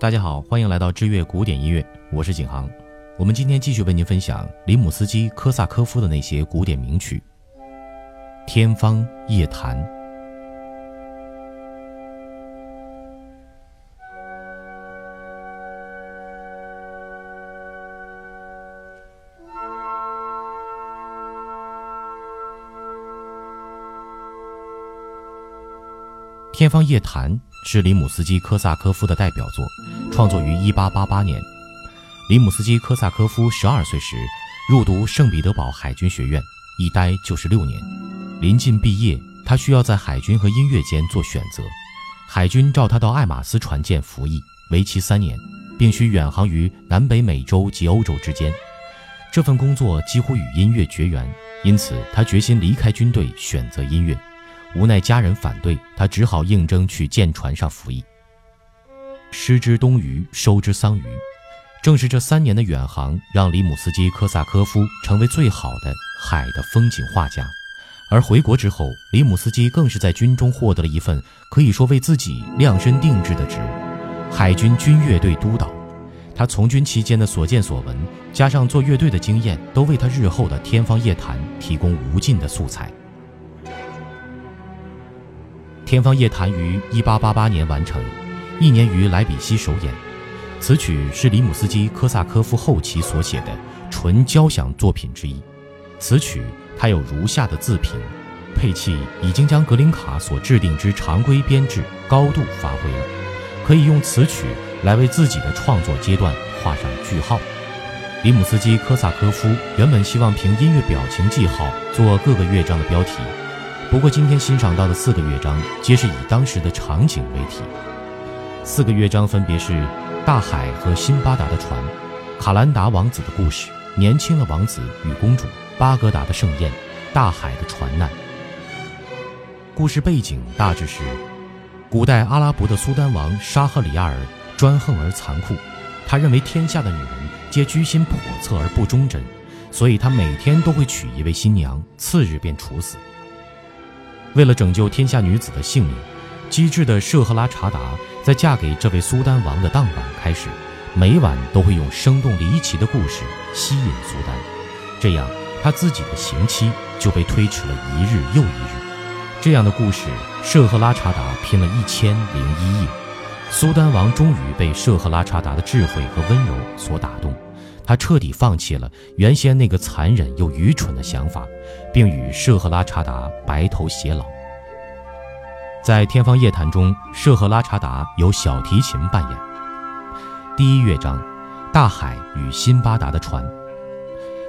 大家好，欢迎来到知乐古典音乐，我是景航。我们今天继续为您分享里姆斯基科萨科夫的那些古典名曲，《天方夜谭》。《天方夜谭》是里姆斯基科萨科夫的代表作，创作于1888年。里姆斯基科萨科夫十二岁时入读圣彼得堡海军学院，一待就是六年。临近毕业，他需要在海军和音乐间做选择。海军召他到爱马斯船舰服役，为期三年，并需远航于南北美洲及欧洲之间。这份工作几乎与音乐绝缘，因此他决心离开军队，选择音乐。无奈家人反对，他只好应征去舰船上服役。失之东隅，收之桑榆。正是这三年的远航，让里姆斯基科萨科夫成为最好的海的风景画家。而回国之后，里姆斯基更是在军中获得了一份可以说为自己量身定制的职务——海军军乐队督导。他从军期间的所见所闻，加上做乐队的经验，都为他日后的《天方夜谭》提供无尽的素材。《天方夜谭》于1888年完成，一年于莱比锡首演。此曲是里姆斯基科萨科夫后期所写的纯交响作品之一。此曲它有如下的自评：配器已经将格林卡所制定之常规编制高度发挥了，可以用此曲来为自己的创作阶段画上句号。里姆斯基科萨科夫原本希望凭音乐表情记号做各个乐章的标题。不过，今天欣赏到的四个乐章皆是以当时的场景为题。四个乐章分别是大海和辛巴达的船、卡兰达王子的故事、年轻的王子与公主、巴格达的盛宴、大海的船难。故事背景大致是：古代阿拉伯的苏丹王沙赫里亚尔专横而残酷，他认为天下的女人皆居心叵测而不忠贞，所以他每天都会娶一位新娘，次日便处死。为了拯救天下女子的性命，机智的舍赫拉查达在嫁给这位苏丹王的当晚开始，每晚都会用生动离奇的故事吸引苏丹，这样他自己的刑期就被推迟了一日又一日。这样的故事，舍赫拉查达拼了一千零一夜，苏丹王终于被舍赫拉查达的智慧和温柔所打动。他彻底放弃了原先那个残忍又愚蠢的想法，并与舍赫拉查达白头偕老。在《天方夜谭》中，舍赫拉查达由小提琴扮演。第一乐章，大海与辛巴达的船。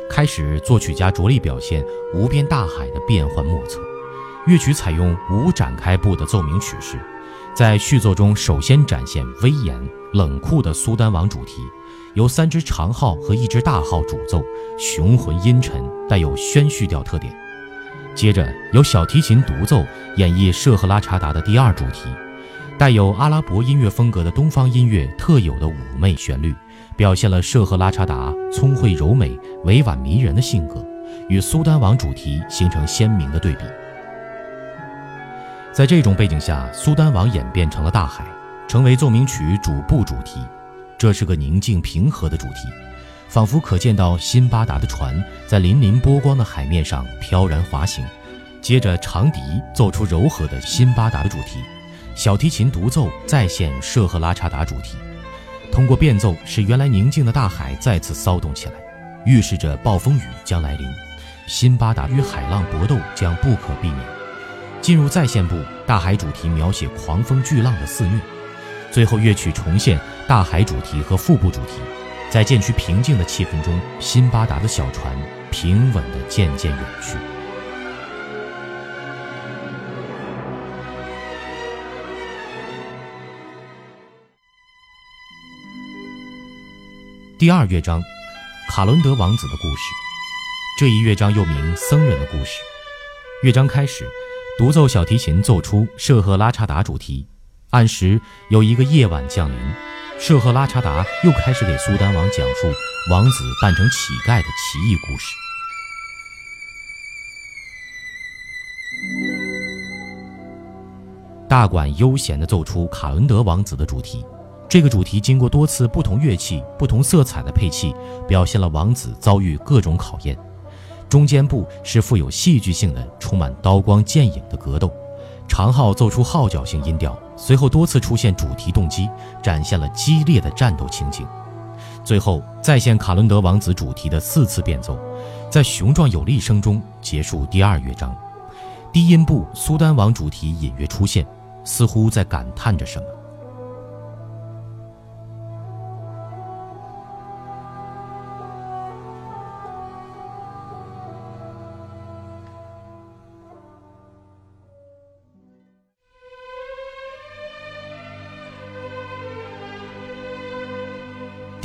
开始，作曲家着力表现无边大海的变幻莫测。乐曲采用无展开部的奏鸣曲式，在序奏中首先展现威严冷酷的苏丹王主题。由三支长号和一支大号主奏，雄浑阴沉，带有宣叙调特点。接着由小提琴独奏演绎舍赫拉查达的第二主题，带有阿拉伯音乐风格的东方音乐特有的妩媚旋律，表现了舍赫拉查达聪慧柔美、委婉迷人的性格，与苏丹王主题形成鲜明的对比。在这种背景下，苏丹王演变成了大海，成为奏鸣曲主部主题。这是个宁静平和的主题，仿佛可见到辛巴达的船在粼粼波光的海面上飘然滑行。接着，长笛奏出柔和的辛巴达的主题，小提琴独奏再现舍赫拉查达主题。通过变奏，使原来宁静的大海再次骚动起来，预示着暴风雨将来临，辛巴达与海浪搏斗将不可避免。进入再现部，大海主题描写狂风巨浪的肆虐。最后，乐曲重现大海主题和腹部主题，在渐趋平静的气氛中，辛巴达的小船平稳地渐渐远去。第二乐章，卡伦德王子的故事。这一乐章又名僧人的故事。乐章开始，独奏小提琴奏出舍赫拉查达主题。按时有一个夜晚降临，舍赫拉查达又开始给苏丹王讲述王子扮成乞丐的奇异故事。大管悠闲地奏出卡伦德王子的主题，这个主题经过多次不同乐器、不同色彩的配器，表现了王子遭遇各种考验。中间部是富有戏剧性的、充满刀光剑影的格斗，长号奏出号角性音调，随后多次出现主题动机，展现了激烈的战斗情景。最后再现卡伦德王子主题的四次变奏，在雄壮有力声中结束第二乐章。低音部苏丹王主题隐约出现，似乎在感叹着什么。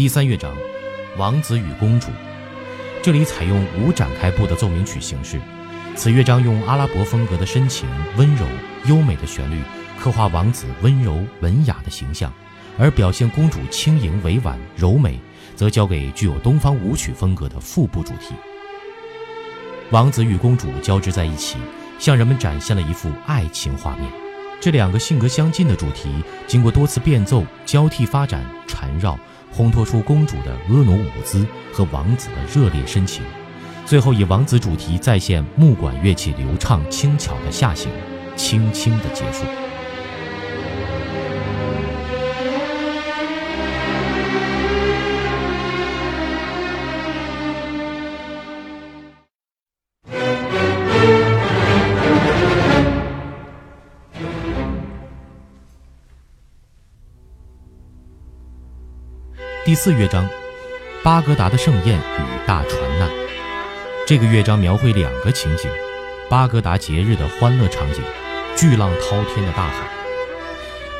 第三乐章，王子与公主。这里采用无展开部的奏鸣曲形式。此乐章用阿拉伯风格的深情、温柔、优美的旋律刻画王子温柔文雅的形象，而表现公主轻盈委婉、柔美，则交给具有东方舞曲风格的副部主题。王子与公主交织在一起，向人们展现了一幅爱情画面。这两个性格相近的主题，经过多次变奏、交替发展、缠绕。烘托出公主的婀娜舞姿和王子的热烈深情，最后以王子主题再现木管乐器流畅轻巧的下行，轻轻的结束。第四乐章，巴格达的盛宴与大船难。这个乐章描绘两个情景：巴格达节日的欢乐场景，巨浪滔天的大海。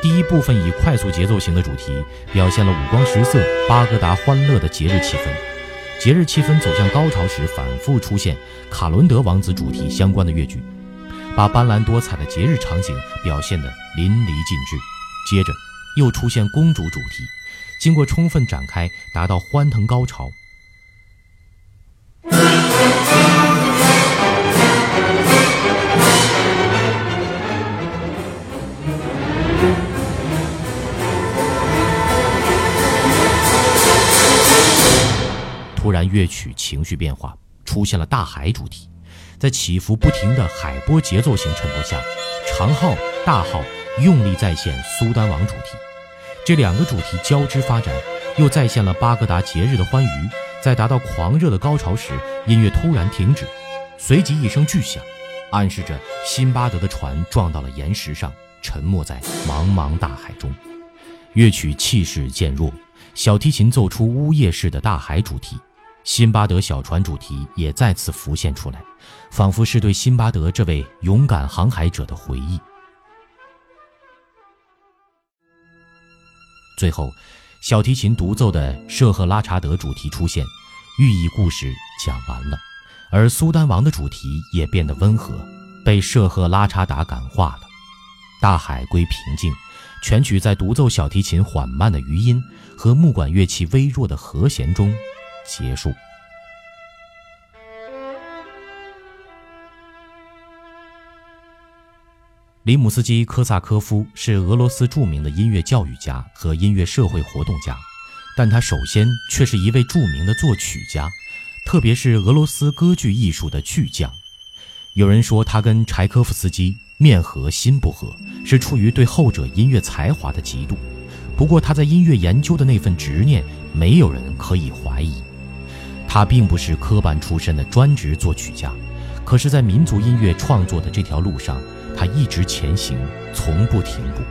第一部分以快速节奏型的主题，表现了五光十色、巴格达欢乐的节日气氛。节日气氛走向高潮时，反复出现卡伦德王子主题相关的乐句，把斑斓多彩的节日场景表现得淋漓尽致。接着又出现公主主题。经过充分展开，达到欢腾高潮。突然，乐曲情绪变化，出现了大海主题，在起伏不停的海波节奏型衬托下，长号、大号用力再现苏丹王主题。这两个主题交织发展，又再现了巴格达节日的欢愉。在达到狂热的高潮时，音乐突然停止，随即一声巨响，暗示着辛巴德的船撞到了岩石上，沉没在茫茫大海中。乐曲气势渐弱，小提琴奏出呜咽式的大海主题，辛巴德小船主题也再次浮现出来，仿佛是对辛巴德这位勇敢航海者的回忆。最后，小提琴独奏的舍赫拉查德主题出现，寓意故事讲完了，而苏丹王的主题也变得温和，被舍赫拉查达感化了。大海归平静，全曲在独奏小提琴缓慢的余音和木管乐器微弱的和弦中结束。里姆斯基科萨科夫是俄罗斯著名的音乐教育家和音乐社会活动家，但他首先却是一位著名的作曲家，特别是俄罗斯歌剧艺术的巨匠。有人说他跟柴科夫斯基面和心不和，是出于对后者音乐才华的嫉妒。不过他在音乐研究的那份执念，没有人可以怀疑。他并不是科班出身的专职作曲家，可是，在民族音乐创作的这条路上。他一直前行，从不停步。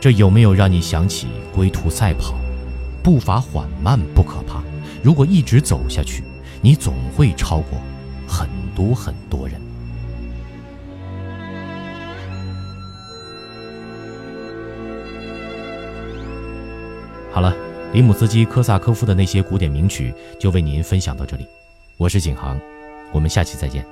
这有没有让你想起龟兔赛跑？步伐缓慢不可怕，如果一直走下去，你总会超过很多很多人。好了，里姆斯基科萨科夫的那些古典名曲就为您分享到这里。我是景航，我们下期再见。